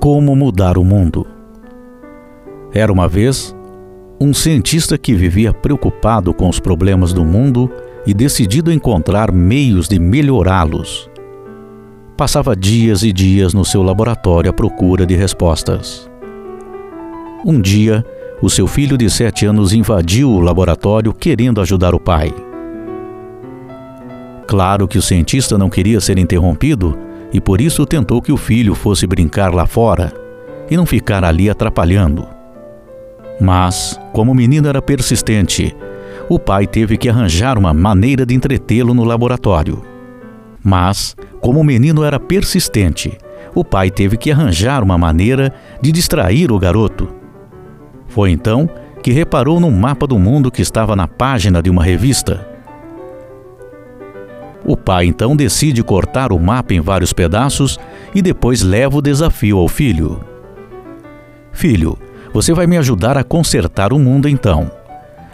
Como mudar o mundo? Era uma vez um cientista que vivia preocupado com os problemas do mundo e decidido encontrar meios de melhorá-los. Passava dias e dias no seu laboratório à procura de respostas. Um dia, o seu filho de sete anos invadiu o laboratório querendo ajudar o pai. Claro que o cientista não queria ser interrompido e por isso tentou que o filho fosse brincar lá fora e não ficar ali atrapalhando. Mas, como o menino era persistente, o pai teve que arranjar uma maneira de entretê-lo no laboratório. Mas, como o menino era persistente, o pai teve que arranjar uma maneira de distrair o garoto. Foi então que reparou num mapa do mundo que estava na página de uma revista. O pai então decide cortar o mapa em vários pedaços e depois leva o desafio ao filho. Filho, você vai me ajudar a consertar o mundo então.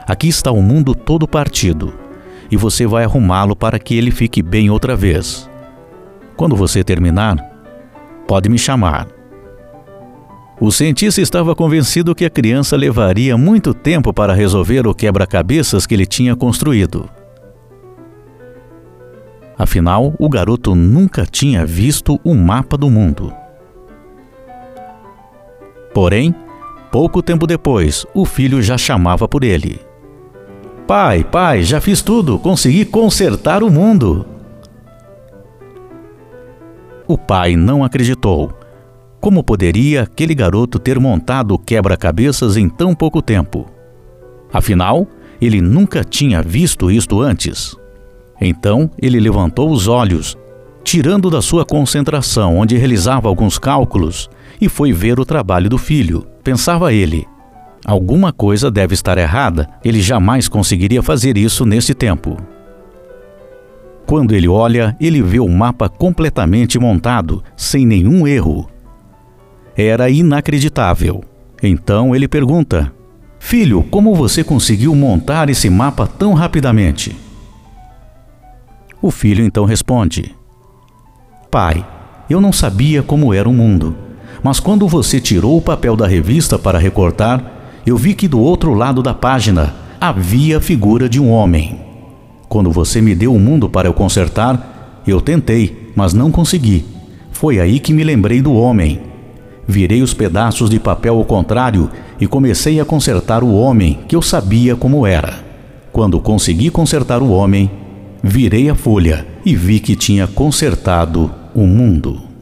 Aqui está o mundo todo partido e você vai arrumá-lo para que ele fique bem outra vez. Quando você terminar, pode me chamar. O cientista estava convencido que a criança levaria muito tempo para resolver o quebra-cabeças que ele tinha construído. Afinal, o garoto nunca tinha visto o um mapa do mundo. Porém, pouco tempo depois, o filho já chamava por ele. Pai, pai, já fiz tudo, consegui consertar o mundo. O pai não acreditou. Como poderia aquele garoto ter montado quebra-cabeças em tão pouco tempo? Afinal, ele nunca tinha visto isto antes. Então ele levantou os olhos, tirando da sua concentração, onde realizava alguns cálculos, e foi ver o trabalho do filho. Pensava ele: alguma coisa deve estar errada, ele jamais conseguiria fazer isso nesse tempo. Quando ele olha, ele vê o mapa completamente montado, sem nenhum erro. Era inacreditável. Então ele pergunta: Filho, como você conseguiu montar esse mapa tão rapidamente? O filho então responde: Pai, eu não sabia como era o mundo, mas quando você tirou o papel da revista para recortar, eu vi que do outro lado da página havia a figura de um homem. Quando você me deu o mundo para eu consertar, eu tentei, mas não consegui. Foi aí que me lembrei do homem. Virei os pedaços de papel ao contrário e comecei a consertar o homem, que eu sabia como era. Quando consegui consertar o homem, virei a folha e vi que tinha consertado o mundo.